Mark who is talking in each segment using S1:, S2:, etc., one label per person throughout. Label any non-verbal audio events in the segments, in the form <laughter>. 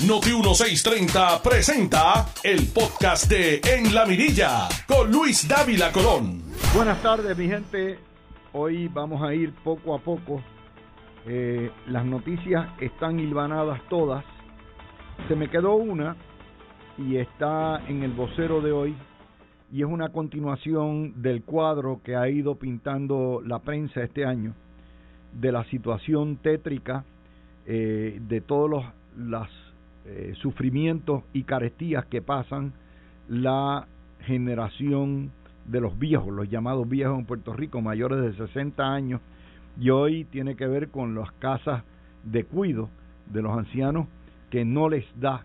S1: Noti 1630 presenta el podcast de En la Mirilla con Luis Dávila Colón.
S2: Buenas tardes, mi gente. Hoy vamos a ir poco a poco. Eh, las noticias están hilvanadas todas. Se me quedó una y está en el vocero de hoy y es una continuación del cuadro que ha ido pintando la prensa este año de la situación tétrica eh, de todos los las, eh, sufrimientos y carestías que pasan la generación de los viejos, los llamados viejos en Puerto Rico, mayores de 60 años, y hoy tiene que ver con las casas de cuido de los ancianos que no les da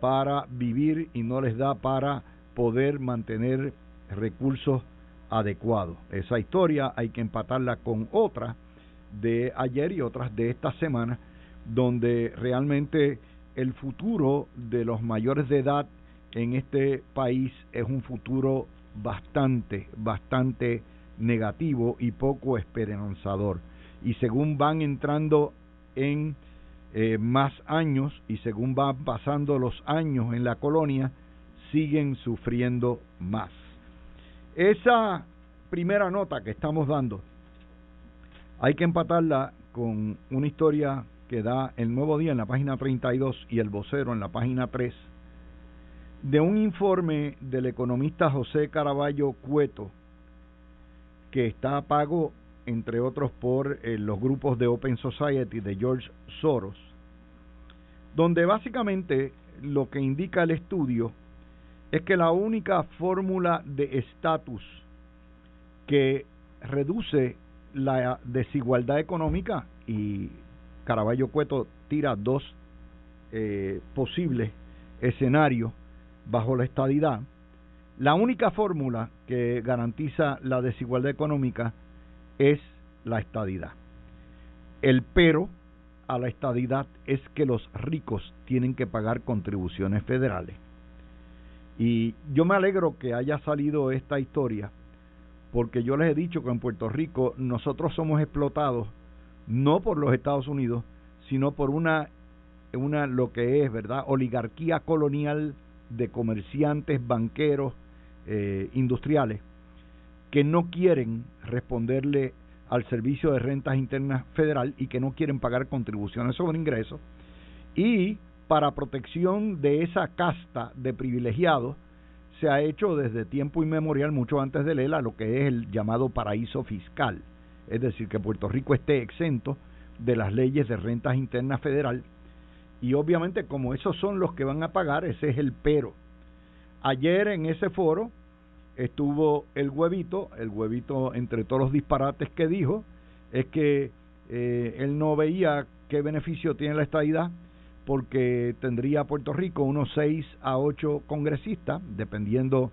S2: para vivir y no les da para poder mantener recursos adecuados. Esa historia hay que empatarla con otra de ayer y otras de esta semana, donde realmente el futuro de los mayores de edad en este país es un futuro bastante, bastante negativo y poco esperanzador. Y según van entrando en eh, más años y según van pasando los años en la colonia, siguen sufriendo más. Esa primera nota que estamos dando hay que empatarla con una historia que da el Nuevo Día en la página 32 y el Vocero en la página 3 de un informe del economista José Caraballo Cueto que está a pago entre otros por eh, los grupos de Open Society de George Soros, donde básicamente lo que indica el estudio es que la única fórmula de estatus que reduce la desigualdad económica y Caraballo Cueto tira dos eh, posibles escenarios bajo la estadidad, la única fórmula que garantiza la desigualdad económica es la estadidad. El pero a la estadidad es que los ricos tienen que pagar contribuciones federales. Y yo me alegro que haya salido esta historia, porque yo les he dicho que en Puerto Rico nosotros somos explotados no por los Estados Unidos, sino por una, una lo que es, ¿verdad?, oligarquía colonial de comerciantes, banqueros, eh, industriales, que no quieren responderle al Servicio de Rentas Internas Federal y que no quieren pagar contribuciones sobre ingresos. Y para protección de esa casta de privilegiados, se ha hecho desde tiempo inmemorial, mucho antes de Lela, lo que es el llamado paraíso fiscal. Es decir, que Puerto Rico esté exento de las leyes de rentas internas federal. Y obviamente como esos son los que van a pagar, ese es el pero. Ayer en ese foro estuvo el huevito, el huevito entre todos los disparates que dijo, es que eh, él no veía qué beneficio tiene la estadidad porque tendría Puerto Rico unos 6 a 8 congresistas, dependiendo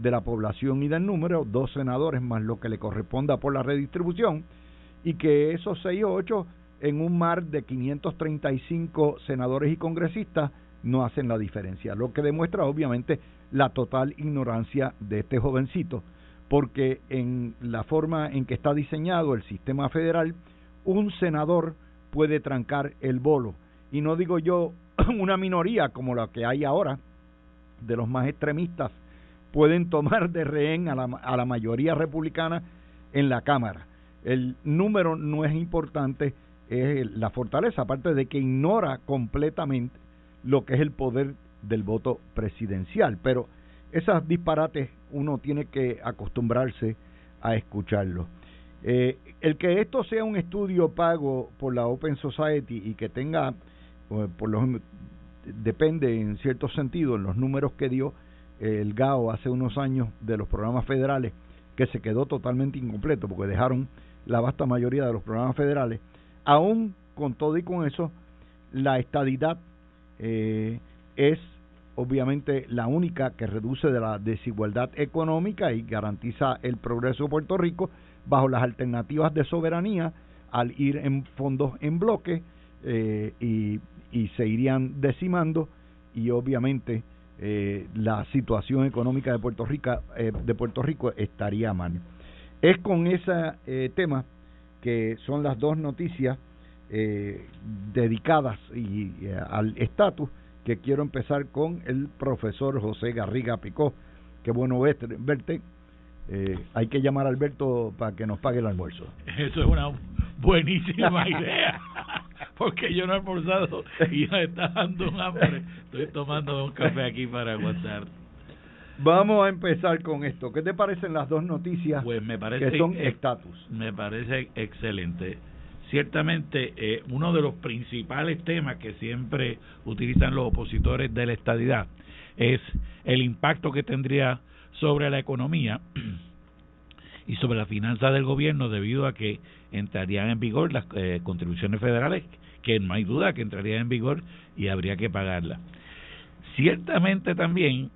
S2: de la población y del número, dos senadores más lo que le corresponda por la redistribución, y que esos 6 o 8 en un mar de 535 senadores y congresistas no hacen la diferencia, lo que demuestra obviamente la total ignorancia de este jovencito, porque en la forma en que está diseñado el sistema federal, un senador puede trancar el bolo, y no digo yo <clears throat> una minoría como la que hay ahora, de los más extremistas, pueden tomar de rehén a la, a la mayoría republicana en la Cámara. El número no es importante, es la fortaleza, aparte de que ignora completamente lo que es el poder del voto presidencial. Pero esas disparates uno tiene que acostumbrarse a escucharlo. Eh, el que esto sea un estudio pago por la Open Society y que tenga, eh, por los, depende en cierto sentido en los números que dio el GAO hace unos años de los programas federales, que se quedó totalmente incompleto porque dejaron la vasta mayoría de los programas federales, aún con todo y con eso, la estadidad eh, es obviamente la única que reduce de la desigualdad económica y garantiza el progreso de Puerto Rico bajo las alternativas de soberanía al ir en fondos en bloque eh, y, y se irían decimando y obviamente eh, la situación económica de Puerto Rico eh, de Puerto Rico estaría mal. Es con ese eh, tema que son las dos noticias eh, dedicadas y, al estatus que quiero empezar con el profesor José Garriga Picó. Qué bueno verte. Eh, hay que llamar a Alberto para que nos pague el almuerzo.
S3: Eso es una buenísima <laughs> idea, porque yo no he almorzado <laughs> y me está dando un hambre. Estoy tomando un café aquí para aguantar.
S2: Vamos a empezar con esto. ¿Qué te parecen las dos noticias
S3: pues me parece,
S2: que son estatus?
S3: Me parece excelente. Ciertamente, eh, uno de los principales temas que siempre utilizan los opositores de la estadidad es el impacto que tendría sobre la economía y sobre la finanza del gobierno debido a que entrarían en vigor las eh, contribuciones federales, que no hay duda que entrarían en vigor y habría que pagarlas. Ciertamente también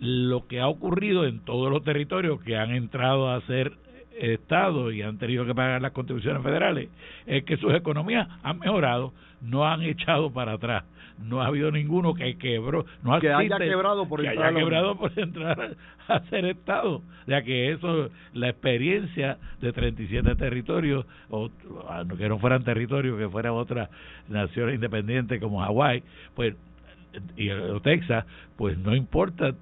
S3: lo que ha ocurrido en todos los territorios que han entrado a ser Estado y han tenido que pagar las contribuciones federales es que sus economías han mejorado, no han echado para atrás. No ha habido ninguno que quebró, no
S2: que haya quebrado por
S3: que
S2: entrar
S3: haya quebrado por entrar a ser Estado. Ya que eso, la experiencia de 37 territorios, o que no fueran territorios, que fueran otras naciones independientes como Hawái, pues y Texas, pues no importa,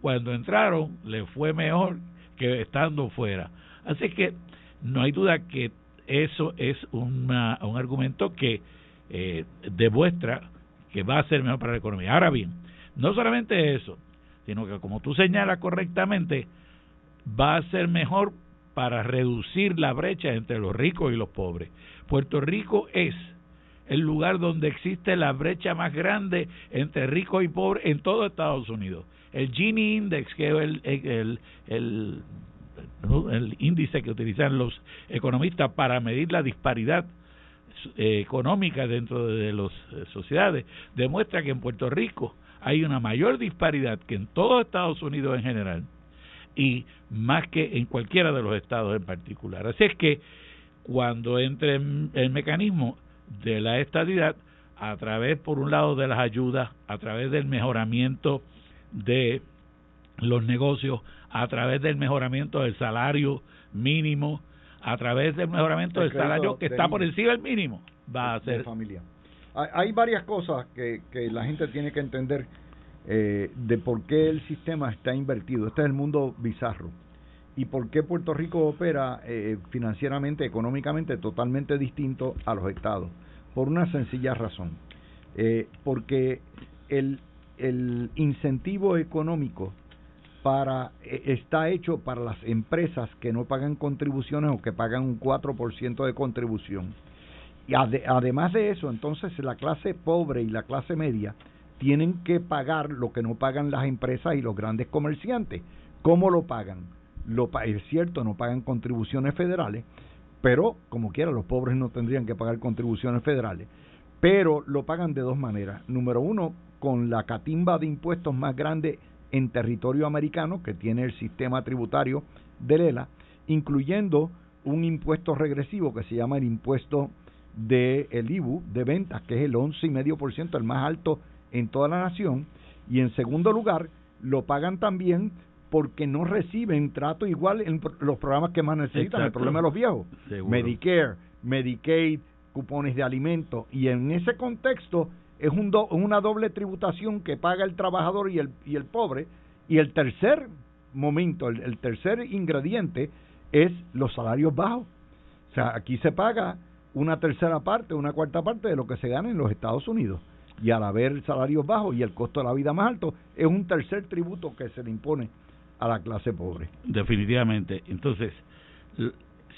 S3: cuando entraron le fue mejor que estando fuera. Así que no hay duda que eso es una, un argumento que eh, demuestra que va a ser mejor para la economía. Ahora bien, no solamente eso, sino que como tú señalas correctamente, va a ser mejor para reducir la brecha entre los ricos y los pobres. Puerto Rico es el lugar donde existe la brecha más grande entre ricos y pobres en todo Estados Unidos. El Gini Index, que es el, el, índice que utilizan los economistas para medir la disparidad eh, económica dentro de las eh, sociedades, demuestra que en Puerto Rico hay una mayor disparidad que en todo Estados Unidos en general y más que en cualquiera de los estados en particular. Así es que cuando entre el mecanismo de la estadidad a través, por un lado, de las ayudas, a través del mejoramiento de los negocios, a través del mejoramiento del salario mínimo, a través del mejoramiento del salario que está por encima del mínimo, va a ser.
S2: familia. Hay, varias cosas que, que la gente tiene que entender eh, de por qué el sistema está invertido. Este es el mundo bizarro. Y por qué Puerto Rico opera eh, financieramente, económicamente, totalmente distinto a los estados. Por una sencilla razón. Eh, porque el, el incentivo económico para eh, está hecho para las empresas que no pagan contribuciones o que pagan un 4% de contribución. Y además de eso, entonces la clase pobre y la clase media tienen que pagar lo que no pagan las empresas y los grandes comerciantes. ¿Cómo lo pagan? Lo, es cierto, no pagan contribuciones federales, pero como quiera, los pobres no tendrían que pagar contribuciones federales. Pero lo pagan de dos maneras. Número uno, con la catimba de impuestos más grande en territorio americano que tiene el sistema tributario de ELA, incluyendo un impuesto regresivo que se llama el impuesto de el IBU de ventas, que es el 11,5%, el más alto en toda la nación, y en segundo lugar, lo pagan también porque no reciben trato igual en los programas que más necesitan, el problema de los viejos, Medicare, Medicaid, cupones de alimentos, y en ese contexto es un una doble tributación que paga el trabajador y el, y el pobre. Y el tercer momento, el, tercer ingrediente es los salarios bajos. O sea, aquí se paga una tercera parte, una cuarta parte de lo que se gana en los Estados Unidos. Y al haber salarios bajos y el costo de la vida más alto, es un tercer tributo que se le impone a la clase pobre.
S3: Definitivamente. Entonces,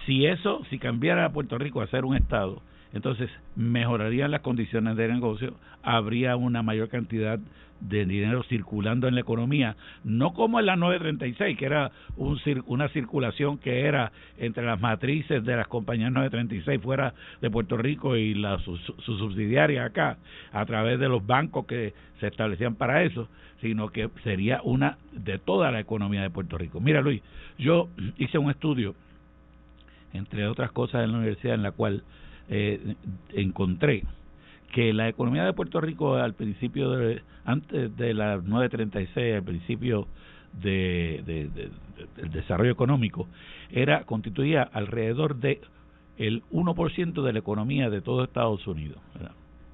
S3: si eso, si cambiara a Puerto Rico a ser un Estado, entonces mejorarían las condiciones de negocio, habría una mayor cantidad de dinero circulando en la economía, no como en la 936, que era un, una circulación que era entre las matrices de las compañías 936 fuera de Puerto Rico y las sus, subsidiarias acá, a través de los bancos que se establecían para eso, sino que sería una de toda la economía de Puerto Rico. Mira Luis, yo hice un estudio, entre otras cosas en la universidad, en la cual eh, encontré que la economía de Puerto Rico al principio de antes de la 936 al principio de, del desarrollo económico era constituía alrededor de el 1% de la economía de todo Estados Unidos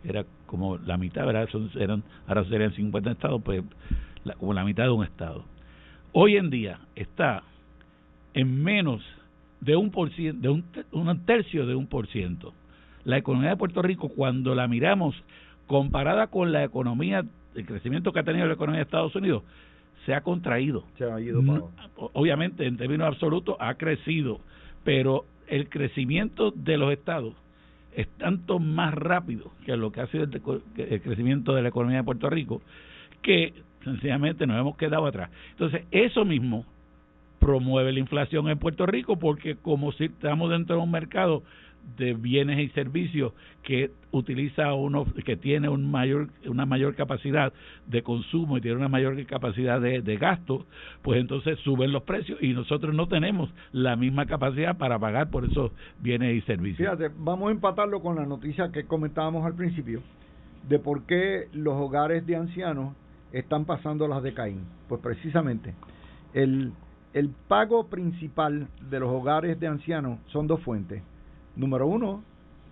S3: era como la mitad, ¿verdad? Son, eran, ahora serían 50 estados, pues como la mitad de un estado. Hoy en día está en menos de un por de un tercio de un por ciento. La economía de Puerto Rico, cuando la miramos comparada con la economía, el crecimiento que ha tenido la economía de Estados Unidos, se ha contraído.
S2: Se ha ido
S3: Obviamente, en términos absolutos, ha crecido, pero el crecimiento de los estados es tanto más rápido que lo que ha sido el, crecimiento de la economía de Puerto Rico, que sencillamente nos hemos quedado atrás. Entonces, eso mismo promueve la inflación en Puerto Rico porque como si estamos dentro de un mercado de bienes y servicios que utiliza uno que tiene un mayor una mayor capacidad de consumo y tiene una mayor capacidad de, de gasto pues entonces suben los precios y nosotros no tenemos la misma capacidad para pagar por esos bienes y servicios.
S2: Fíjate vamos a empatarlo con la noticia que comentábamos al principio de por qué los hogares de ancianos están pasando las de Caín. Pues precisamente el el pago principal de los hogares de ancianos son dos fuentes Número uno,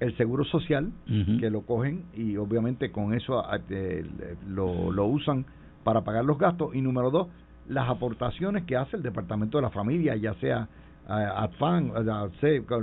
S2: el seguro social, que lo cogen y obviamente con eso eh, lo, lo usan para pagar los gastos. Y número dos, las aportaciones que hace el Departamento de la Familia, ya sea ADFAN,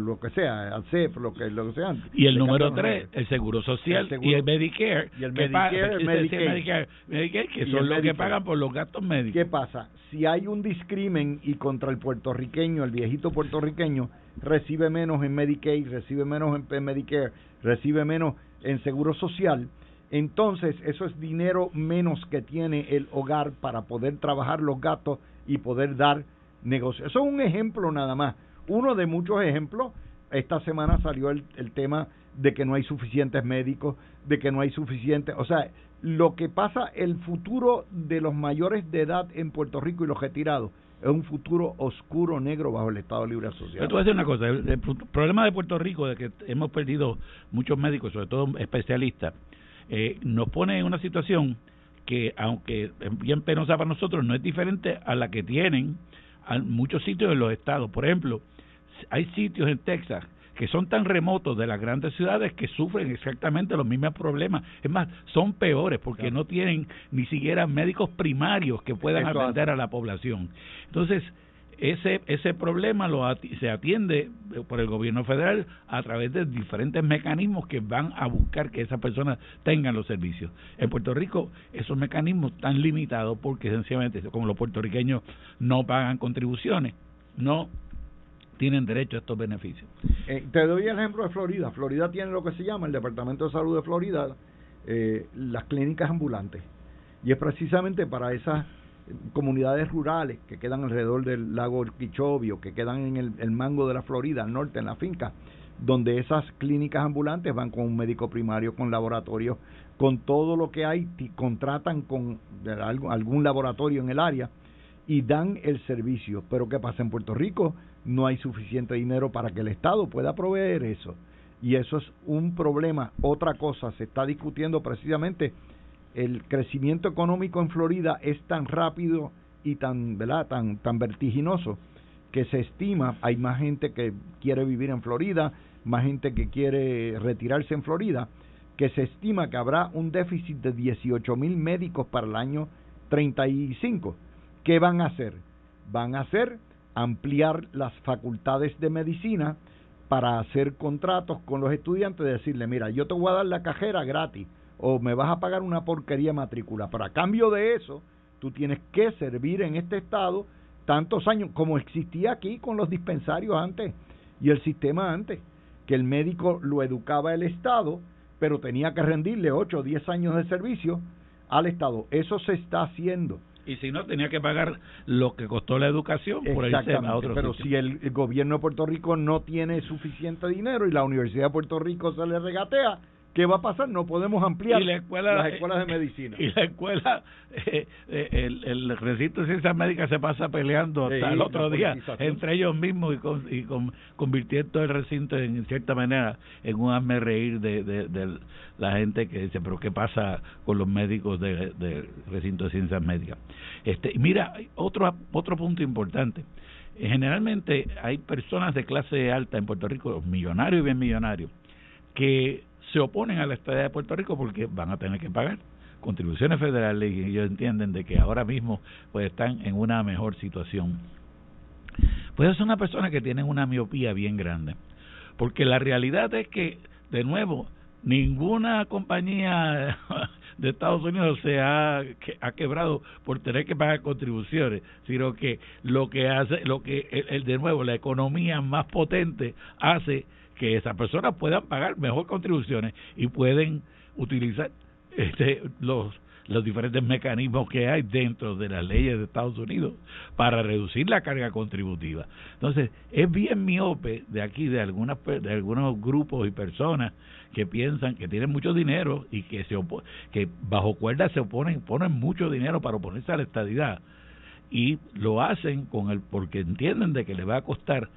S2: lo que sea, al CEF, lo que, lo que sea.
S3: Y el número tres, el Seguro Social y el Medicare.
S2: Y el Medicare, el
S3: Medicare, que son los que pagan por los gastos médicos.
S2: ¿Qué pasa? Si hay un discrimen y contra el puertorriqueño, el viejito puertorriqueño, recibe menos en Medicaid, recibe menos en Medicare, recibe menos en Seguro Social, entonces eso es dinero menos que tiene el hogar para poder trabajar los gastos y poder dar negocio. Eso es un ejemplo nada más. Uno de muchos ejemplos. Esta semana salió el, el tema de que no hay suficientes médicos, de que no hay suficientes, o sea, lo que pasa, el futuro de los mayores de edad en Puerto Rico y los retirados es un futuro oscuro, negro bajo el Estado Libre Asociado.
S3: Te voy decir una cosa, el, problema de Puerto Rico, de que hemos perdido muchos médicos, sobre todo especialistas, eh, nos pone en una situación que, aunque es bien penosa para nosotros, no es diferente a la que tienen muchos sitios en los estados. Por ejemplo, hay sitios en Texas que son tan remotos de las grandes ciudades que sufren exactamente los mismos problemas. Es más, son peores porque no tienen ni siquiera médicos primarios que puedan atender a la población. Entonces, ese ese problema lo se atiende por el gobierno federal a través de diferentes mecanismos que van a buscar que esas personas tengan los servicios. En Puerto Rico esos mecanismos están limitados porque sencillamente como los puertorriqueños no pagan contribuciones, no tienen derecho a estos beneficios.
S2: Eh, te doy el ejemplo de Florida. Florida tiene lo que se llama el Departamento de Salud de Florida, eh, las clínicas ambulantes. Y es precisamente para esas comunidades rurales que quedan alrededor del lago Quichobio, que quedan en el, mango de la Florida, al norte, en la finca, donde esas clínicas ambulantes van con un médico primario, con laboratorio, con todo lo que hay, contratan con algún laboratorio en el área y dan el servicio. Pero ¿qué pasa en Puerto Rico? No hay suficiente dinero para que el Estado pueda proveer eso. Y eso es un problema. Otra cosa, se está discutiendo precisamente el crecimiento económico en Florida es tan rápido y tan, ¿verdad? tan, tan vertiginoso que se estima, hay más gente que quiere vivir en Florida, más gente que quiere retirarse en Florida, que se estima que habrá un déficit de 18 mil médicos para el año 35. ¿Qué van a hacer? Van a hacer ampliar las facultades de medicina para hacer contratos con los estudiantes, decirle, mira, yo te voy a dar la cajera gratis, o me vas a pagar una porquería matrícula, pero a cambio de eso, tú tienes que servir en este estado tantos años como existía aquí con los dispensarios antes y el sistema antes, que el médico lo educaba el Estado, pero tenía que rendirle 8 o 10 años de servicio al Estado. Eso se está haciendo.
S3: Y si no, tenía que pagar lo que costó la educación por
S2: Exactamente, a otro Pero si el, el, gobierno de Puerto Rico no tiene suficiente dinero y la Universidad de Puerto Rico se le regatea, ¿Qué va a pasar? No podemos ampliar las escuelas de medicina.
S3: Y la escuela, eh, eh, el, el recinto de ciencias médicas se pasa peleando hasta el otro día entre ellos mismos y, con, y con, convirtiendo el recinto en cierta manera en un hazme reír de, de, la gente que dice, pero ¿qué pasa con los médicos del de recinto de ciencias médicas? Este, mira, otro, otro punto importante. Generalmente hay personas de clase alta en Puerto Rico, millonarios y bien millonarios, que se oponen a la estadía de Puerto Rico porque van a tener que pagar contribuciones federales y ellos entienden de que ahora mismo pues están en una mejor situación. Pues es una persona que tiene una miopía bien grande, porque la realidad es que, de nuevo, ninguna compañía <laughs> de Estados Unidos se ha, ha quebrado por tener que pagar contribuciones, sino que lo que hace, lo que el, de nuevo, la economía más potente hace que esas personas puedan pagar mejor contribuciones y pueden utilizar este, los los diferentes mecanismos que hay dentro de las leyes de Estados Unidos para reducir la carga contributiva. Entonces, es bien miope de aquí de algunas de algunos grupos y personas que piensan que tienen mucho dinero y que se que bajo cuerda se oponen, ponen mucho dinero para oponerse a la estadidad y lo hacen con el porque entienden de que le va a costar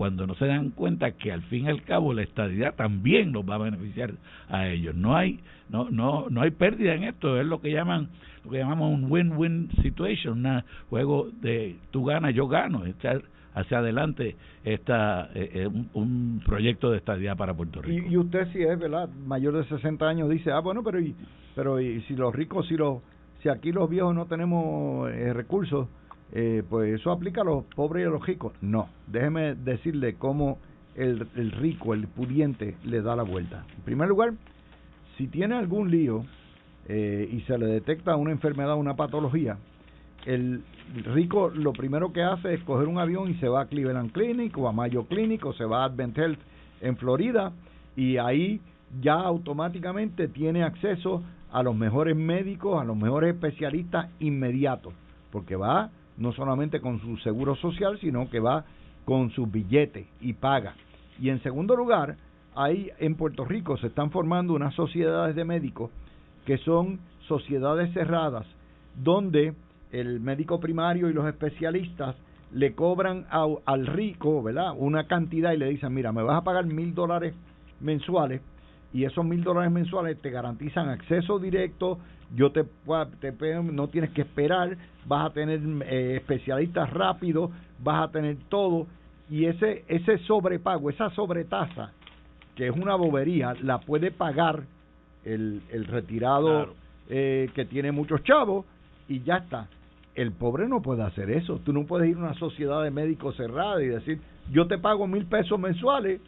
S3: cuando no se dan cuenta que al fin y al cabo la estadidad también los va a beneficiar a ellos. No hay no no no hay pérdida en esto, es lo que llaman lo que llamamos un win-win situation, un juego de tú ganas, yo gano, echar hacia adelante esta eh, eh, un, proyecto de estadidad para Puerto Rico.
S2: Y, usted si es, ¿verdad? Mayor de 60 años dice, "Ah, bueno, pero y pero y si los ricos si los si aquí los viejos no tenemos eh, recursos, eh, pues eso aplica a los pobres y a los ricos. No, déjeme decirle cómo el, rico, el pudiente, le da la vuelta. En primer lugar, si tiene algún lío eh, y se le detecta una enfermedad, una patología, el rico lo primero que hace es coger un avión y se va a Cleveland Clinic o a Mayo Clinic o se va a Advent Health en Florida y ahí ya automáticamente tiene acceso a los mejores médicos, a los mejores especialistas inmediatos, porque va no solamente con su seguro social, sino que va con su billete y paga. Y en segundo lugar, ahí en Puerto Rico se están formando unas sociedades de médicos que son sociedades cerradas, donde el médico primario y los especialistas le cobran al rico, ¿verdad? Una cantidad y le dicen, mira, me vas a pagar mil dólares mensuales y esos mil dólares mensuales te garantizan acceso directo, yo te, te no tienes que esperar, vas a tener eh, especialistas rápidos, vas a tener todo y ese ese sobrepago, esa sobretasa que es una bobería, la puede pagar el, el retirado eh, que tiene muchos chavos y ya está. El pobre no puede hacer eso. Tú no puedes ir a una sociedad de médicos cerrada y decir, yo te pago mil pesos mensuales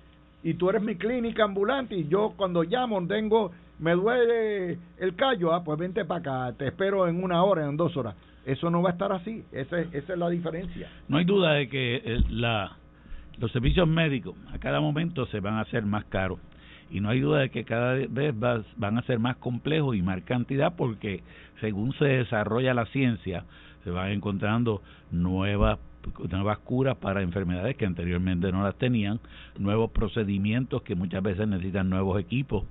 S2: y tú eres mi clínica ambulante y yo cuando llamo tengo me duele el callo, ah, pues vente para acá, te espero en una hora, en dos horas. Eso no va a estar así, esa, esa es la diferencia.
S3: No hay duda de que eh, la, los servicios médicos a cada momento se van a hacer más caros y no hay duda de que cada vez van a ser más complejos y más cantidad porque según se desarrolla la ciencia se van encontrando nuevas nuevas curas para enfermedades que anteriormente no las tenían, nuevos procedimientos que muchas veces necesitan nuevos equipos,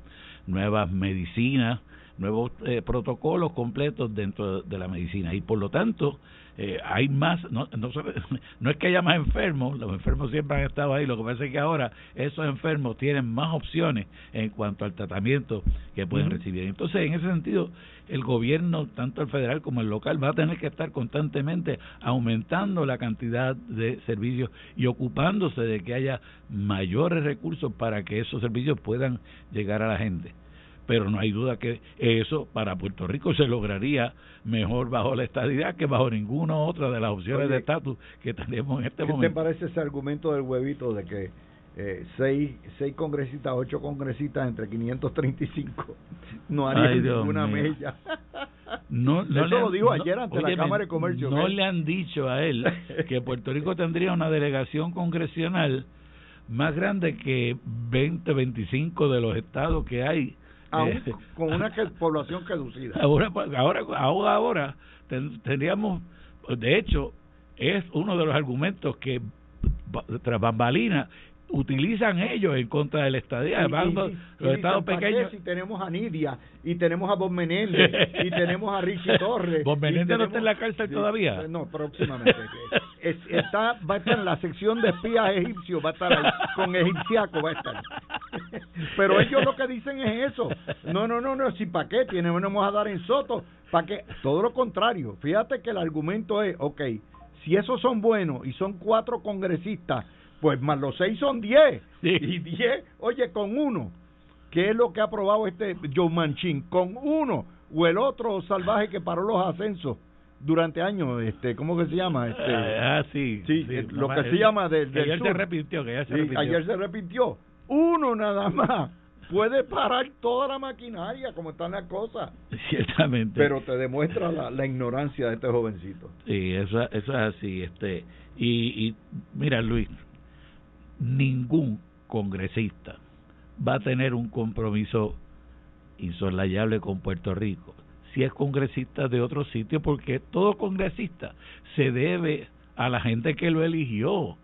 S3: nuevas medicinas, nuevos eh, protocolos completos dentro de la medicina. Y por lo tanto eh, hay más, no, no, <laughs> no, es que haya más enfermos, los enfermos siempre han estado ahí, lo que pasa es que ahora esos enfermos tienen más opciones en cuanto al tratamiento que pueden recibir. Entonces, en ese sentido, el gobierno, tanto el federal como el local, va a tener que estar constantemente aumentando la cantidad de servicios y ocupándose de que haya mayores recursos para que esos servicios puedan llegar a la gente pero no hay duda que eso para Puerto Rico se lograría mejor bajo la estadidad que bajo ninguna otra de las opciones de estatus que tenemos en este momento.
S2: ¿Qué te parece ese argumento del huevito de que eh, seis, seis congresistas, ocho congresistas entre 535 <laughs> no harían ninguna mella?
S3: No, <laughs>
S2: Eso lo dijo ayer ante la Cámara de Comercio.
S3: No le han dicho a él que Puerto Rico tendría una delegación congresional más grande que 20, 25 de los estados que hay
S2: eh, con una población reducida.
S3: Ahora, ahora, ahora, ahora tendríamos, de hecho, es uno de los argumentos que tras bambalinas utilizan ellos en contra del estadía, los estados pequeños.
S2: Si tenemos a Nidia, y tenemos a Bob Menéndez, y tenemos a Richie <laughs> Torres.
S3: ¿Bob Menéndez no está en la cárcel todavía?
S2: No, próximamente. <laughs> está, va a estar en la sección de espías egipcios, va a estar ahí, con egipciaco va a estar. <laughs> Pero ellos lo que dicen es eso. No, no, no, no, si para qué, tenemos a dar en Soto, para qué. Todo lo contrario. Fíjate que el argumento es, ok, si esos son buenos y son cuatro congresistas, pues más los seis son diez. Y diez, oye, con uno. ¿Qué es lo que ha aprobado este Joe Manchin? Con uno o el otro salvaje que paró los ascensos durante años, este, ¿cómo que se llama? Este,
S3: ah, sí.
S2: sí, eh, lo que se llama del,
S3: ayer
S2: sur.
S3: se repitió, que ayer se
S2: Sí,
S3: repitió.
S2: ayer se repitió. Uno nada más puede parar toda la maquinaria como están las cosas.
S3: Ciertamente.
S2: Pero te demuestra la, la ignorancia de este jovencito.
S3: Sí, eso, eso es así. este y, y mira, Luis, ningún congresista va a tener un compromiso insoslayable con Puerto Rico si es congresista de otro sitio, porque todo congresista se debe a la gente que lo eligió.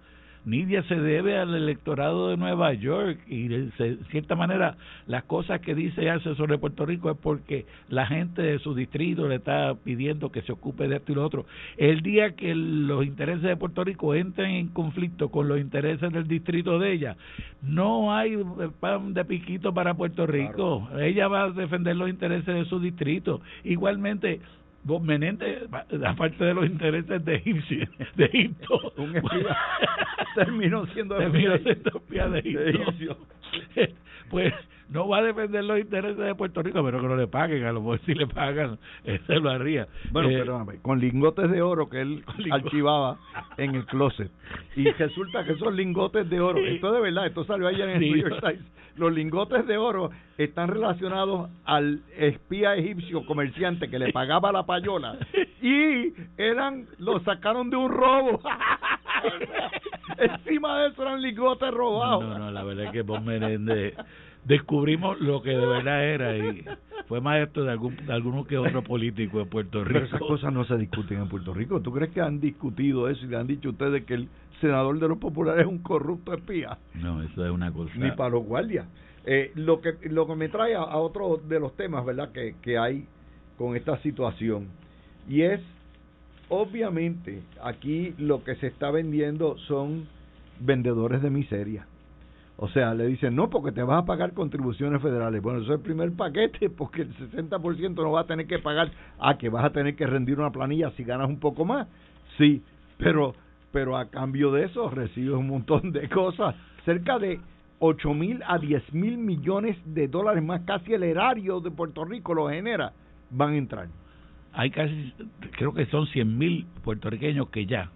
S3: Nidia se debe al electorado de Nueva York y de cierta manera las cosas que dice y hace sobre Puerto Rico es porque la gente de su distrito le está pidiendo que se ocupe de esto y lo otro. El día que los intereses de Puerto Rico entren en conflicto con los intereses del distrito de ella, no hay pan de piquito para Puerto Rico. Ella va a defender los intereses de su distrito. Igualmente, Bob Menéndez, aparte de los intereses de, Egipcio- de Egipto,
S2: Un espía <laughs> terminó siendo
S3: terminó siendo espía de
S2: de
S3: Egipto.
S2: Egipcio. <laughs>
S3: pues no va a defender los intereses de Puerto Rico, pero que no le paguen, a lo mejor si le pagan, <laughs> eh, se lo haría.
S2: Bueno,
S3: Eh,
S2: perdóname, con lingotes de oro que él <laughs> archivaba en el closet. Y <laughs> resulta que esos lingotes de oro, esto de verdad, esto salió ayer en el. New York Times, los lingotes de oro están relacionados al espía egipcio comerciante que le pagaba la payola y eran, lo sacaron de un robo. Encima de eso eran lingotes robados.
S3: No, no, no, la verdad es que Bob Menéndez descubrimos lo que de verdad era y fue maestro de algún de alguno que otro político de Puerto
S2: Pero esas
S3: Rico.
S2: cosas no se discuten en Puerto Rico. ¿Tú crees que han discutido eso y le han dicho ustedes que el senador de los populares es un corrupto espía?
S3: No, eso es una cosa.
S2: Ni para los guardias. Eh, lo que lo que me trae a, a otro de los temas, ¿verdad? Que, que hay con esta situación y es obviamente aquí lo que se está vendiendo son vendedores de miseria. O sea, le dicen, no, porque te vas a pagar contribuciones federales. Bueno, eso es el primer paquete, <laughs> porque el 60% no va a tener que pagar. Ah, que vas a tener que rendir una planilla si ganas un poco más. Sí, pero, pero a cambio de eso recibes un montón de cosas. Cerca de 8 mil a 10 mil millones de dólares más, casi el erario de Puerto Rico lo genera, van a entrar.
S3: Hay casi, creo que son 100 mil puertorriqueños que ya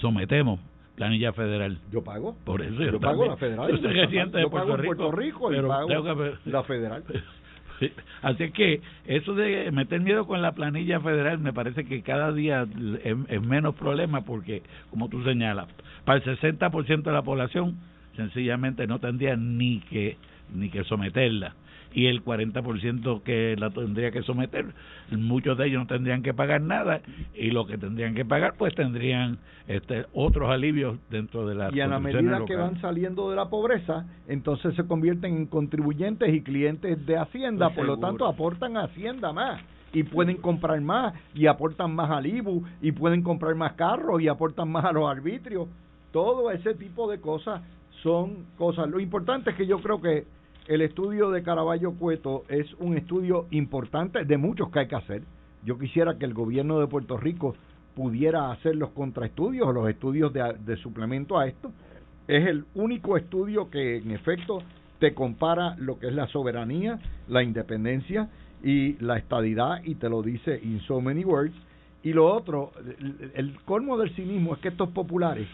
S3: sometemos planilla federal.
S2: Yo pago.
S3: Por eso
S2: Yo,
S3: yo
S2: pago la federal.
S3: Yo soy residente de Puerto
S2: en Puerto
S3: Rico,
S2: Rico
S3: pero
S2: pago
S3: que
S2: la federal. <laughs>
S3: Así que eso de meter miedo con la planilla federal me parece que cada día es, es menos problema porque, como tú señalas, para el 60% de la población sencillamente no tendría ni que ni que someterla y el 40% que la tendría que someter, muchos de ellos no tendrían que pagar nada y lo que tendrían que pagar pues tendrían este otros alivios dentro de la
S2: y a la medida que van saliendo de la pobreza, entonces se convierten en contribuyentes y clientes de Hacienda,
S3: Pues
S2: por lo tanto aportan a Hacienda más y pueden comprar más y aportan más al IBU y pueden comprar más carros y aportan más a los arbitrios. Todo ese tipo de cosas son cosas. Lo importante es que yo creo que el estudio de Caraballo Cueto es un estudio importante de muchos que hay que hacer. Yo quisiera que el gobierno de Puerto Rico pudiera hacer los contraestudios o los estudios de, de suplemento a esto. Es el único estudio que en efecto te compara lo que es la soberanía, la independencia y la estadidad y te lo dice in so many words. Y lo otro, el, el colmo del cinismo es que estos populares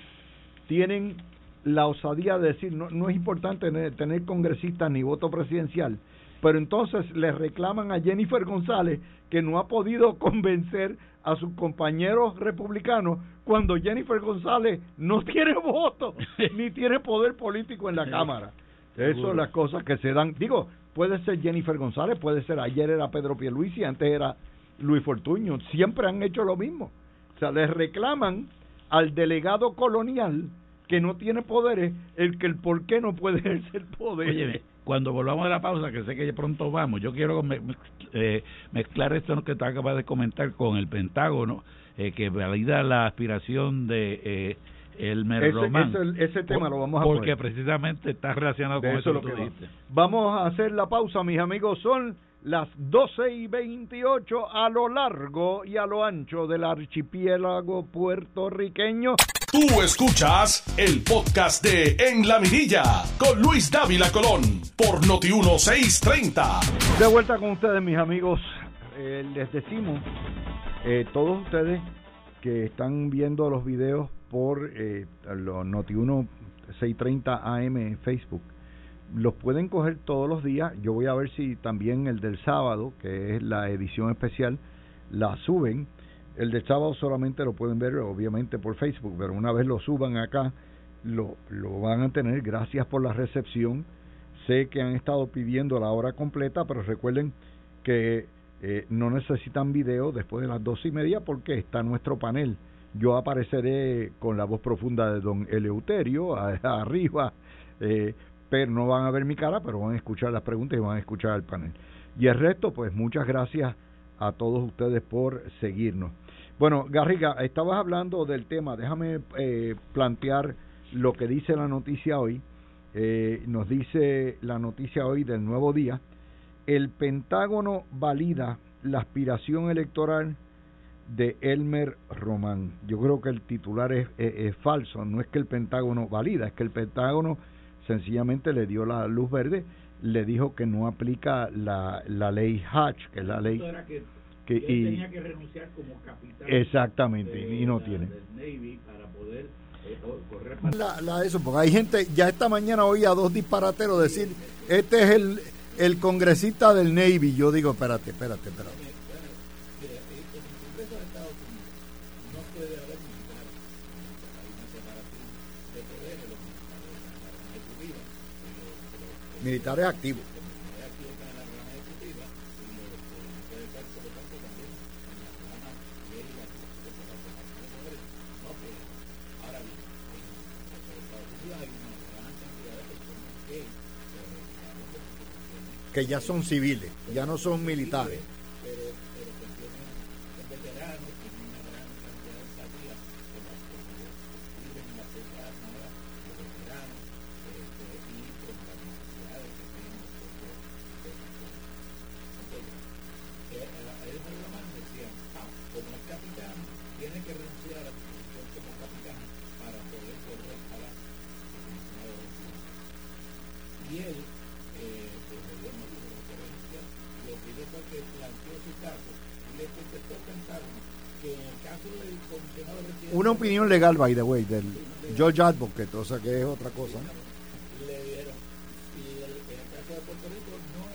S2: tienen la osadía de decir no, no es importante tener, tener congresistas ni voto presidencial, pero entonces le reclaman a Jennifer González que no ha podido <laughs> convencer a sus compañeros republicanos cuando Jennifer González no <laughs> tiene voto <laughs> ni tiene poder político en la Cámara. Eso son las cosas que se dan. Digo, puede ser Jennifer González, puede ser ayer era Pedro Pierluisi, antes era Luis Fortuño. Siempre han hecho lo mismo. O sea, les reclaman al delegado colonial que no tiene poderes, el que el por qué no puede <laughs> ejercer poder.
S3: Oye, cuando volvamos a la pausa, que sé que ya pronto vamos, yo quiero me- me- eh, mezclar esto que tú acabas de comentar con el Pentágono, eh, que valida la aspiración de eh, Elmer
S2: ese,
S3: Román.
S2: ese, ese tema
S3: Por-
S2: lo vamos a
S3: Porque
S2: poner.
S3: precisamente está relacionado
S2: De
S3: con
S2: eso
S3: eso
S2: es
S3: que
S2: lo
S3: tú
S2: que va.
S3: dijiste.
S2: Vamos a hacer la pausa, mis amigos. Son las 12 y 28 a lo largo y a lo ancho del archipiélago puertorriqueño.
S1: Tú escuchas el podcast de En la Mirilla con Luis Dávila Colón por Noti 1630.
S2: De vuelta con ustedes, mis amigos. Eh, les decimos, eh, todos ustedes que están viendo los videos por eh, los Noti 1630 AM en Facebook, los pueden coger todos los días. Yo voy a ver si también el del sábado, que es la edición especial, la suben. El del sábado solamente lo pueden ver, obviamente, por Facebook, pero una vez lo suban acá, lo, lo van a tener. Gracias por la recepción. Sé que han estado pidiendo la hora completa, pero recuerden que eh, no necesitan video después de las dos y media porque está nuestro panel. Yo apareceré con la voz profunda de don Eleuterio <laughs> arriba, eh, pero no van a ver mi cara, pero van a escuchar las preguntas y van a escuchar el panel. Y el resto, pues muchas gracias a todos ustedes por seguirnos. Bueno, Garriga, estabas hablando del tema, déjame eh, plantear lo que dice la noticia hoy. Eh, nos dice la noticia hoy del nuevo día, el Pentágono valida la aspiración electoral de Elmer Román. Yo creo que el titular es, es, falso, no es que el Pentágono valida, es que el Pentágono sencillamente le dio la luz verde, le dijo que no aplica la, la ley Hatch, que es la ley
S3: que y, tenía que renunciar como capitán
S2: exactamente
S3: de,
S2: y no
S3: la,
S2: tiene.
S3: Del Navy para poder eh,
S2: la, la, eso porque hay gente ya esta mañana oí a dos disparateros decir este es el el congresista del Navy. Yo digo espérate espérate espérate. Militares activos. Que ya son civiles, ya no son militares. Opinión legal, by the way, del George Advocate, o sea que es otra cosa.
S3: No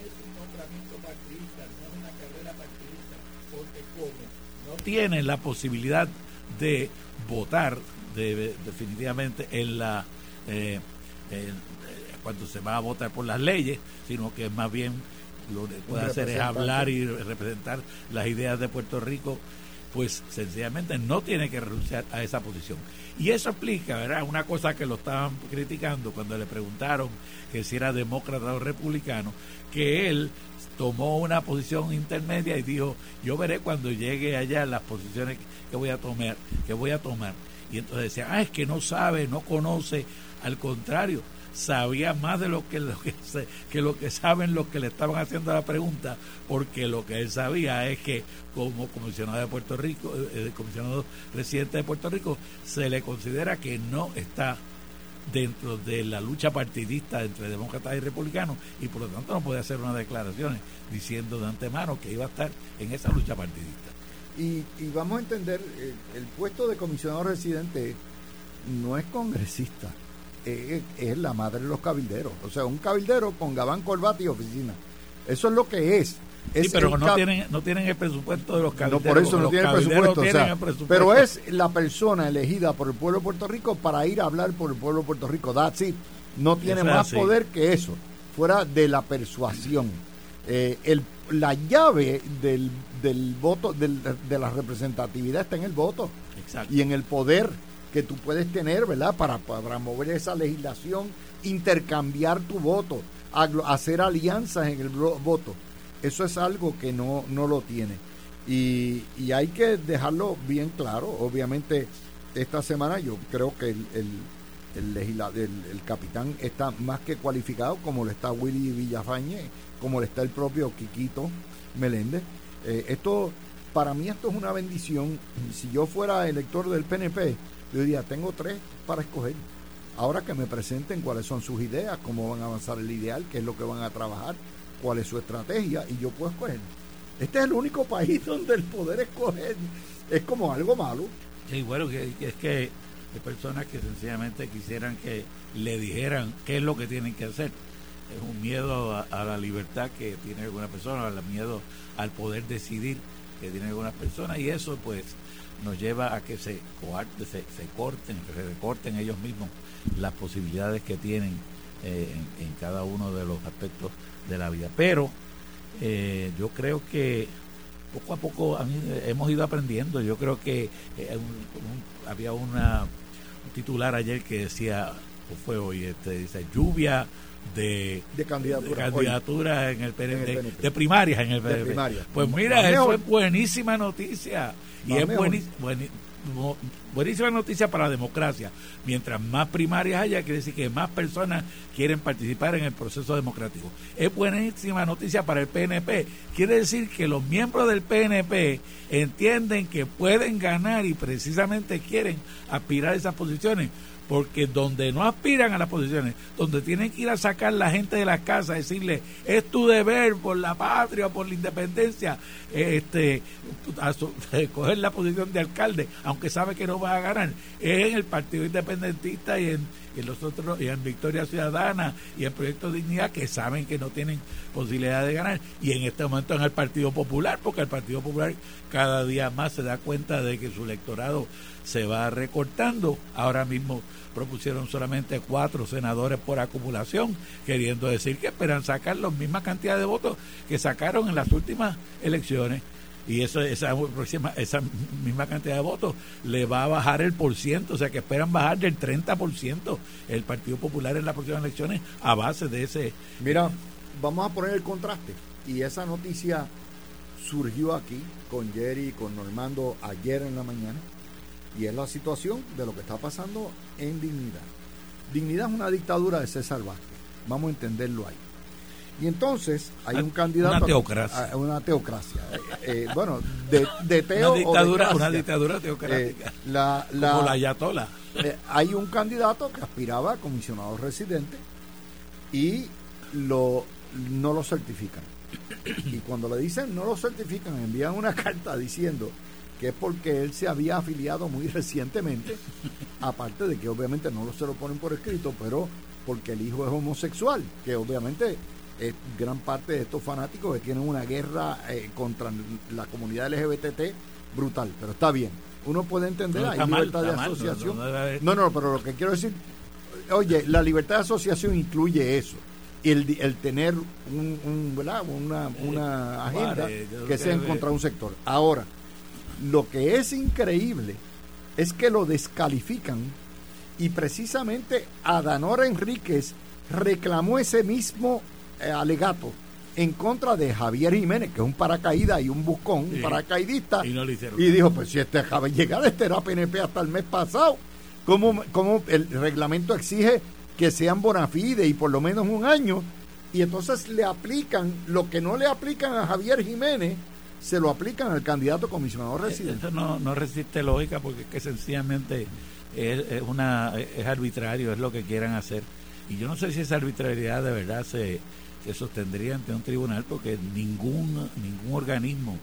S3: es un nombramiento partidista, no es una carrera partidista, porque como no tienen la posibilidad de votar de, definitivamente en la eh, en, cuando se va a votar por las leyes, sino que más bien lo que puede hacer es hablar y representar las ideas de Puerto Rico pues sencillamente no tiene que renunciar a esa posición. Y eso explica, ¿verdad? Una cosa que lo estaban criticando cuando le preguntaron que si era demócrata o republicano, que él tomó una posición intermedia y dijo, yo veré cuando llegue allá las posiciones que voy a tomar, que voy a tomar. Y entonces decía, ah, es que no sabe, no conoce, al contrario, sabía más de lo que, lo que, que lo que saben los que le estaban haciendo la pregunta, porque lo que él sabía es que como comisionado de Puerto Rico, eh, comisionado residente de Puerto Rico, se le considera que no está dentro de la lucha partidista entre demócratas y republicanos y por lo tanto no puede hacer unas declaraciones diciendo de antemano que iba a estar en esa lucha partidista.
S2: Y, y vamos a entender, el, el puesto de comisionado residente no es congresista, es, es, la madre de los cabilderos. O sea, un cabildero con gabán, corbata y oficina. Eso es lo que es.
S3: Sí, pero no tienen, no tienen el presupuesto de los cabilderos.
S2: No, por eso no tienen presupuesto, o sea, el presupuesto. Pero es la persona elegida por el pueblo de Puerto Rico para ir a hablar por el pueblo de Puerto Rico. That's it. No tiene más poder que eso, fuera de la persuasión. Eh, el, la llave del, del voto, del, de la representatividad está en el voto
S3: Exacto.
S2: y en el poder que tú puedes tener, ¿verdad? Para, para mover esa legislación, intercambiar tu voto, hacer alianzas en el voto. Eso es algo que no, no lo tiene. Y, y hay que dejarlo bien claro. Obviamente, esta semana yo creo que el, el, el, capitán está más que cualificado, como lo está Willy Villafañe, como lo está el propio Quiquito Meléndez. Eh, esto, para mí, esto es una bendición. Si yo fuera elector del PNP, yo diría, tengo tres para escoger. Ahora que me presenten cuáles son sus ideas, cómo van a avanzar el ideal, qué es lo que van a trabajar, cuál es su estrategia, y yo puedo escoger. Este es el único <laughs> país donde el poder escoger es como algo malo.
S3: Sí, bueno, que, es que hay personas que sencillamente quisieran que le dijeran qué es lo que tienen que hacer. Es un miedo a, la libertad que tiene alguna persona, el miedo al poder decidir que tiene algunas personas, y eso pues nos lleva a que se, se, se corten, que se recorten ellos mismos las posibilidades que tienen eh, en, cada uno de los aspectos de la vida. Pero eh, yo creo que poco a poco hemos ido aprendiendo. Yo creo que eh, había una, un titular ayer que decía, o fue hoy, este, dice, lluvia de,
S2: de
S3: candidaturas en el PNP, de, primarias en el PNP. Pues mira, eso es buenísima noticia. Y es buenísima buenísima noticia para la democracia. Mientras más primarias haya, quiere decir que más personas quieren participar en el proceso democrático. Es buenísima noticia para el PNP. Quiere decir que los miembros del PNP entienden que pueden ganar y precisamente quieren aspirar a esas posiciones porque donde no aspiran a las posiciones, donde tienen que ir a sacar la gente de las casas, decirle, es tu deber por la patria, por la independencia, este, <laughs> coger la posición de alcalde, aunque sabe que no va a ganar, es en el Partido Independentista y en, los otros, y en Victoria Ciudadana y en Proyecto Dignidad, que saben que no tienen posibilidad de ganar, y en este momento en el Partido Popular, porque el Partido Popular cada día más se da cuenta de que su electorado se va recortando. Ahora mismo propusieron solamente cuatro senadores por acumulación, queriendo decir que esperan sacar la misma cantidad de votos que sacaron en las últimas elecciones. Y eso, esa, próxima, esa misma cantidad de votos le va a bajar el por ciento, o sea que esperan bajar del 30% el Partido Popular en las próximas elecciones a base de ese...
S2: Mira, vamos a poner el contraste. Y esa noticia surgió aquí con Jerry y con Normando ayer en la mañana y es la situación de lo que está pasando en Dignidad. Dignidad es una dictadura de César Vázquez. Vamos a entenderlo ahí. Y entonces hay un candidato.
S3: Una teocracia.
S2: una teocracia. Eh, eh, bueno, de, de teo
S3: una dictadura, una dictadura teocrática.
S2: Eh, la, la,
S3: como la ayatola.
S2: hay un candidato que aspiraba a comisionado residente y lo, no lo certifican. Y cuando le dicen no lo certifican, envían una <laughs> carta diciendo que es porque él se había afiliado muy <laughs> recientemente, aparte de que obviamente no se lo ponen por escrito, pero porque el hijo es homosexual, que obviamente es gran parte de estos fanáticos que tienen una guerra eh, contra la comunidad LGBT brutal, pero está bien. Uno puede entender, hay libertad de asociación. No, no, pero lo que quiero decir, oye, la libertad de asociación incluye eso. El, el tener un, una, una eh, agenda que sea en contra de un sector. Ahora, lo que es increíble es que lo descalifican y precisamente Adanora Enríquez reclamó ese mismo eh, alegato en contra de Javier Jiménez, que es un paracaídas y un buscón, un paracaidista, y, dijo, pues si este acaba de llegar, este era PNP hasta el mes pasado, ¿cómo, ¿cómo, el reglamento exige que sean bona fide y por lo menos un año? Y entonces le aplican lo que no le aplican a Javier Jiménez, se lo aplican al candidato comisionado eh, residente.
S3: Eso no, no resiste lógica porque es que sencillamente es, una, es arbitrario, es lo que quieran hacer. Y yo no sé si esa arbitrariedad de verdad se, se sostendría ante un tribunal porque ningún, ningún organismo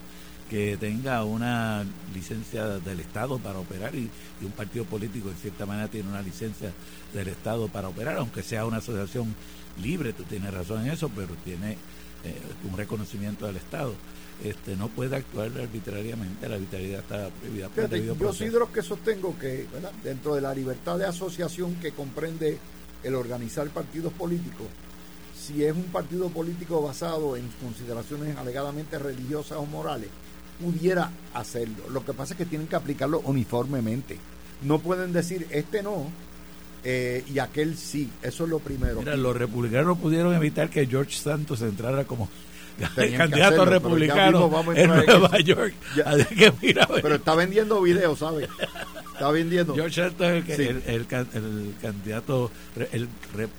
S3: que tenga una licencia del Estado para operar y, un partido político en cierta manera tiene una licencia del Estado para operar, aunque sea una asociación libre, tú tienes razón en eso, pero tiene eh, un reconocimiento del Estado este, no puede actuar arbitrariamente, la arbitrariedad está prohibida.
S2: yo soy de los que sostengo que dentro de la libertad de asociación que comprende el organizar partidos políticos, si es un partido político basado en consideraciones alegadamente religiosas o morales, pudiera hacerlo. Lo que pasa es que tienen que aplicarlo uniformemente. No pueden decir, este no, eh, y aquel sí. Eso es lo primero.
S3: Mira, los republicanos pudieron evitar que George Santos entrara como candidato republicano en Nueva York.
S2: pero está vendiendo videos, ¿sabes? Está vendiendo.
S3: George Shelton es el, el, candidato, el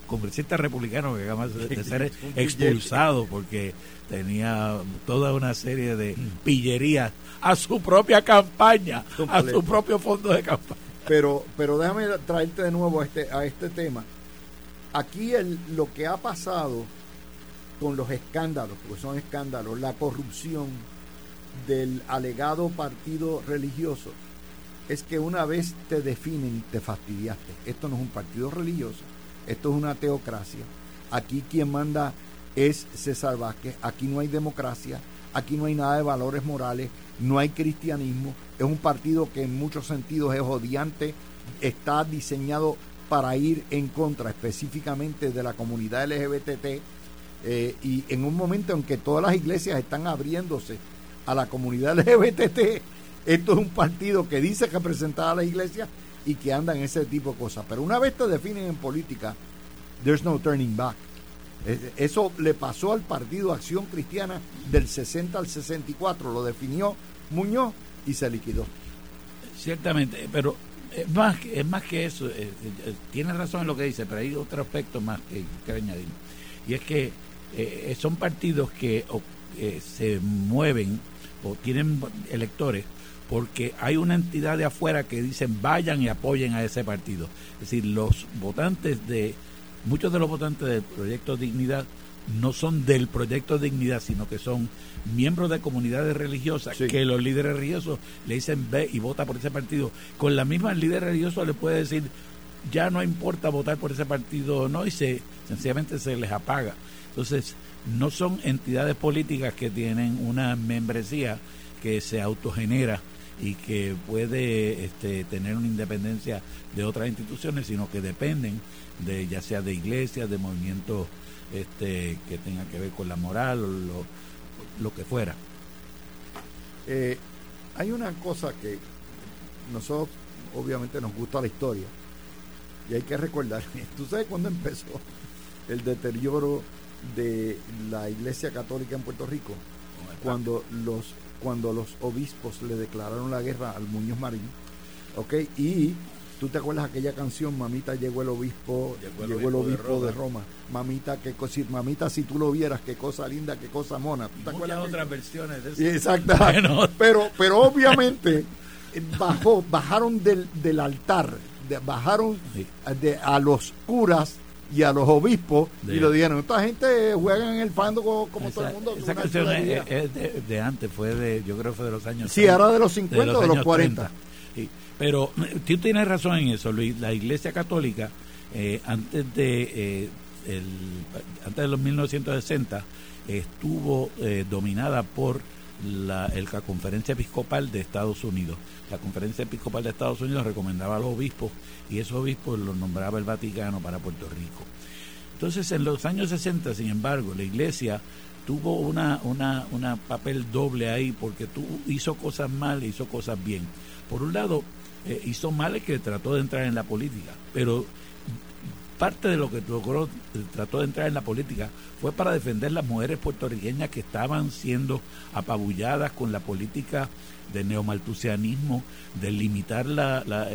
S3: congresista republicano que acaba de ser <laughs> expulsado porque tenía toda una serie de pillerías a su propia campaña, a su propio fondo de campaña.
S2: Pero, pero déjame traerte de nuevo a este, a este tema. Aquí el, lo que ha pasado con los escándalos, porque son escándalos, la corrupción del alegado partido religioso, es que una vez te definen, te fastidiaste. Esto no es un partido religioso, esto es una teocracia. Aquí quien manda es César Vázquez, aquí no hay democracia, aquí no hay nada de valores morales, no hay cristianismo, es un partido que en muchos sentidos es odiante, está diseñado para ir en contra específicamente de la comunidad LGBT eh, y en un momento en que todas las iglesias están abriéndose a la comunidad <laughs> LGBT, esto es un partido que dice representar a la iglesia y que anda en ese tipo de cosas. Pero una vez te definen en política, there's no turning back. Eso le pasó al Partido Acción Cristiana del 60 al 64, lo definió Muñoz y se liquidó.
S3: Ciertamente, pero es más, es más que eso, eh, eh, tiene razón en lo que dice, pero hay otro aspecto más que, que añadir. Y es que eh, son partidos que se mueven o tienen electores porque hay una entidad de afuera que dicen vayan y apoyen a ese partido. Es decir, los votantes de muchos de los votantes del proyecto Dignidad no son del proyecto Dignidad, sino que son miembros de comunidades religiosas que los líderes religiosos le dicen ve y vota por ese partido. Con la misma el líder religioso le puede decir ya no importa votar por ese partido o no y se sencillamente se les apaga. Entonces, no son entidades políticas que tienen una membresía que se autogenera y que puede este, tener una independencia de otras instituciones, sino que dependen de ya sea de iglesias, de movimientos este, que tengan que ver con la moral o lo, que fuera.
S2: Eh, hay una cosa que nosotros obviamente nos gusta la historia y hay que recordar, <laughs> ¿tú sabes cuándo empezó el deterioro de la Iglesia Católica en Puerto Rico? Cuando los cuando los obispos le declararon la guerra al Muñoz Marín, ¿ok? Y ¿Tú te acuerdas aquella canción, Mamita llegó el obispo, llegó el obispo, de, Roma. Mamita, que si, mamita, si tú lo vieras, qué cosa linda, qué cosa mona.
S3: ¿Tú te acuerdas otras versiones de
S2: eso? Exacto. Pero, pero obviamente bajó, bajaron del, del altar, bajaron de, a los curas y a los obispos y lo dijeron, esta gente juega en el fando como, todo el mundo.
S3: Esa canción es, de, antes, fue de, yo creo que fue de los años
S2: Sí, era de los 50 o de los 40.
S3: Pero tú tienes razón en eso, Luis. La Iglesia Católica, eh, antes de eh, el, antes de los 1960, estuvo eh, dominada por la, la Conferencia Episcopal de Estados Unidos. La Conferencia Episcopal de Estados Unidos recomendaba a los obispos y esos obispos los nombraba el Vaticano para Puerto Rico. Entonces, en los años 60, sin embargo, la Iglesia tuvo una, una, una papel doble ahí porque tú hizo cosas mal, hizo cosas bien. Por un lado, eh, hizo mal que trató de entrar en la política, pero parte de lo que logró, trató de entrar en la política fue para defender las mujeres puertorriqueñas que estaban siendo apabulladas con la política de neomaltusianismo, de limitar la, la,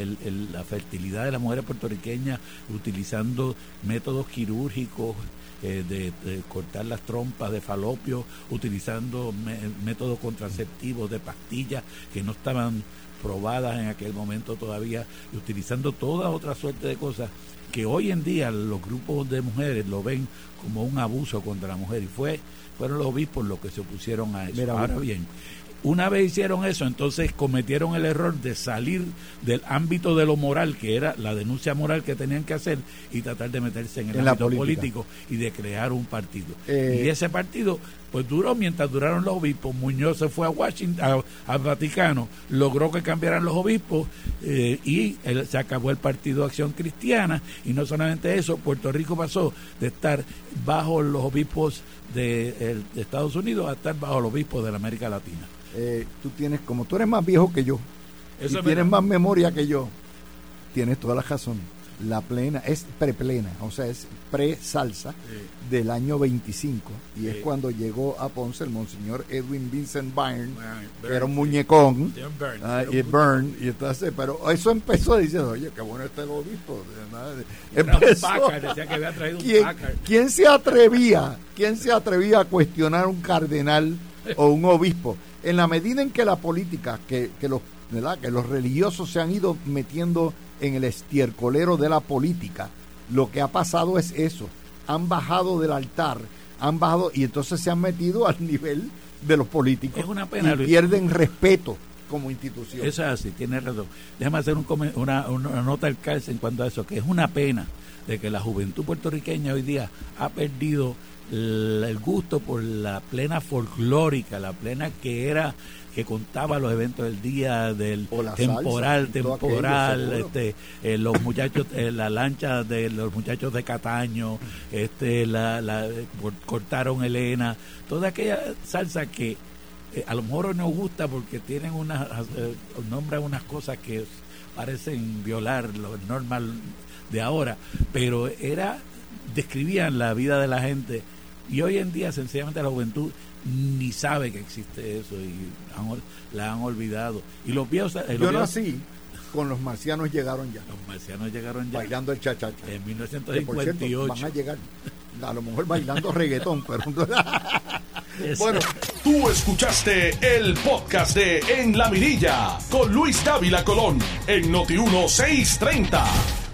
S3: la fertilidad de las mujeres puertorriqueñas utilizando métodos quirúrgicos, eh, de, cortar las trompas de falopio, utilizando métodos contraceptivos de pastillas que no estaban probadas en aquel momento todavía, y utilizando toda otra suerte de cosas que hoy en día los grupos de mujeres lo ven como un abuso contra la mujer y fue fueron los obispos los que se opusieron a eso. Ahora bien, una vez hicieron eso, entonces cometieron el error de salir del ámbito de lo moral, que era la denuncia moral que tenían que hacer, y tratar de meterse en el ámbito político y de crear un partido. Eh, y ese partido, pues duró mientras duraron los obispos. Muñoz se fue a Washington, al Vaticano, logró que cambiaran los obispos eh, y se acabó el Partido Acción Cristiana. Y no solamente eso, Puerto Rico pasó de estar bajo los obispos de, de Estados Unidos a estar bajo los obispos de la América Latina
S2: eh, tú tienes, como tú eres más viejo que yo, y tienes más memoria que yo, tienes toda la razón. La plena es preplena, o sea, es pre-salsa del año 25. Y es cuando llegó a Ponce el monseñor Edwin Vincent Byrne, que era un muñecón, y Byrne, y entonces, pero eso empezó diciendo, oye, qué bueno está el obispo. ¿Quién, ¿Quién se atrevía, quién se atrevía a cuestionar un cardenal o un obispo. En la medida en que la política, que, que, los, ¿verdad? que los religiosos se han ido metiendo en el estiercolero de la política, lo que ha pasado es eso. Han bajado del altar, han bajado y entonces se han metido al nivel de los políticos.
S3: Es una pena,
S2: y pierden respeto como institución.
S3: Eso es así, tiene razón. Déjame hacer un, una, una nota al cárcel en cuanto a eso, que es una pena de que la juventud puertorriqueña hoy día ha perdido el gusto por la plena folclórica, la plena que era que contaba los eventos del día del temporal, temporal, este, eh, los muchachos, eh, la lancha de los muchachos de Cataño, este, la, la cortaron Elena, toda aquella salsa que eh, a lo mejor nos gusta porque tienen unas, nombran unas cosas que parecen violar lo normal de ahora, pero era, describían la vida de la gente y hoy en día sencillamente la juventud ni sabe que existe eso y la han olvidado. Y los viejos...
S2: Yo nací con los marcianos llegaron ya.
S3: Los marcianos llegaron ya.
S2: Bailando el chachacha.
S3: En 1958.
S2: van a llegar. A lo mejor bailando reggaetón, pero... <laughs>
S1: bueno, tú escuchaste el podcast de En la Mirilla con Luis Dávila Colón en Noti 1630.